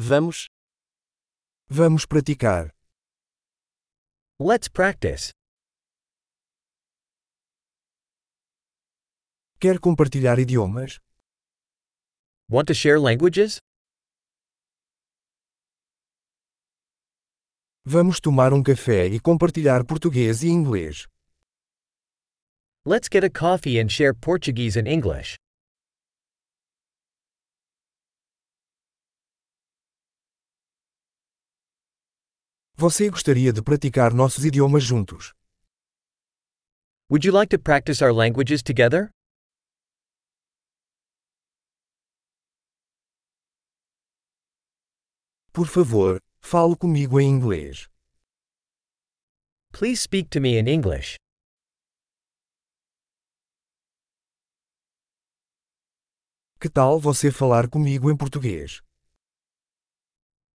Vamos. Vamos praticar. Let's practice. Quer compartilhar idiomas? Want to share languages? Vamos tomar um café e compartilhar português e inglês. Let's get a coffee and share Portuguese and English. Você gostaria de praticar nossos idiomas juntos? Would you like to practice our languages together? Por favor, fale comigo em inglês. Please speak to me in English. Que tal você falar comigo em português?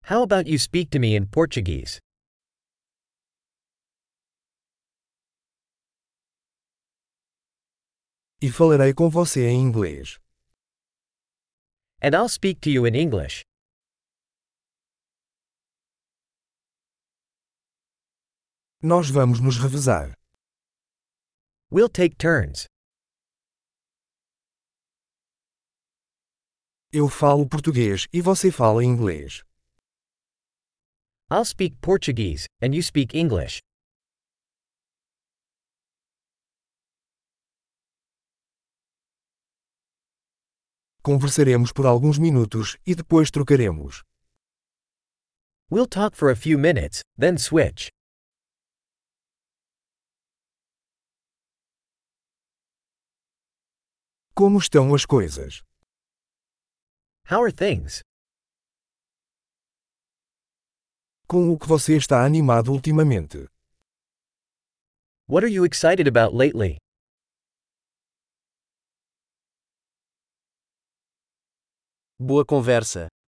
How about you speak to me in Portuguese? E falarei com você em inglês. And I'll speak to you in English. Nós vamos nos revezar. We'll take turns. Eu falo português e você fala inglês. I'll speak Portuguese, and you speak English. Conversaremos por alguns minutos e depois trocaremos. We'll talk for a few minutes, then switch. Como estão as coisas? How are things? Com o que você está animado ultimamente? What are you excited about lately? Boa conversa.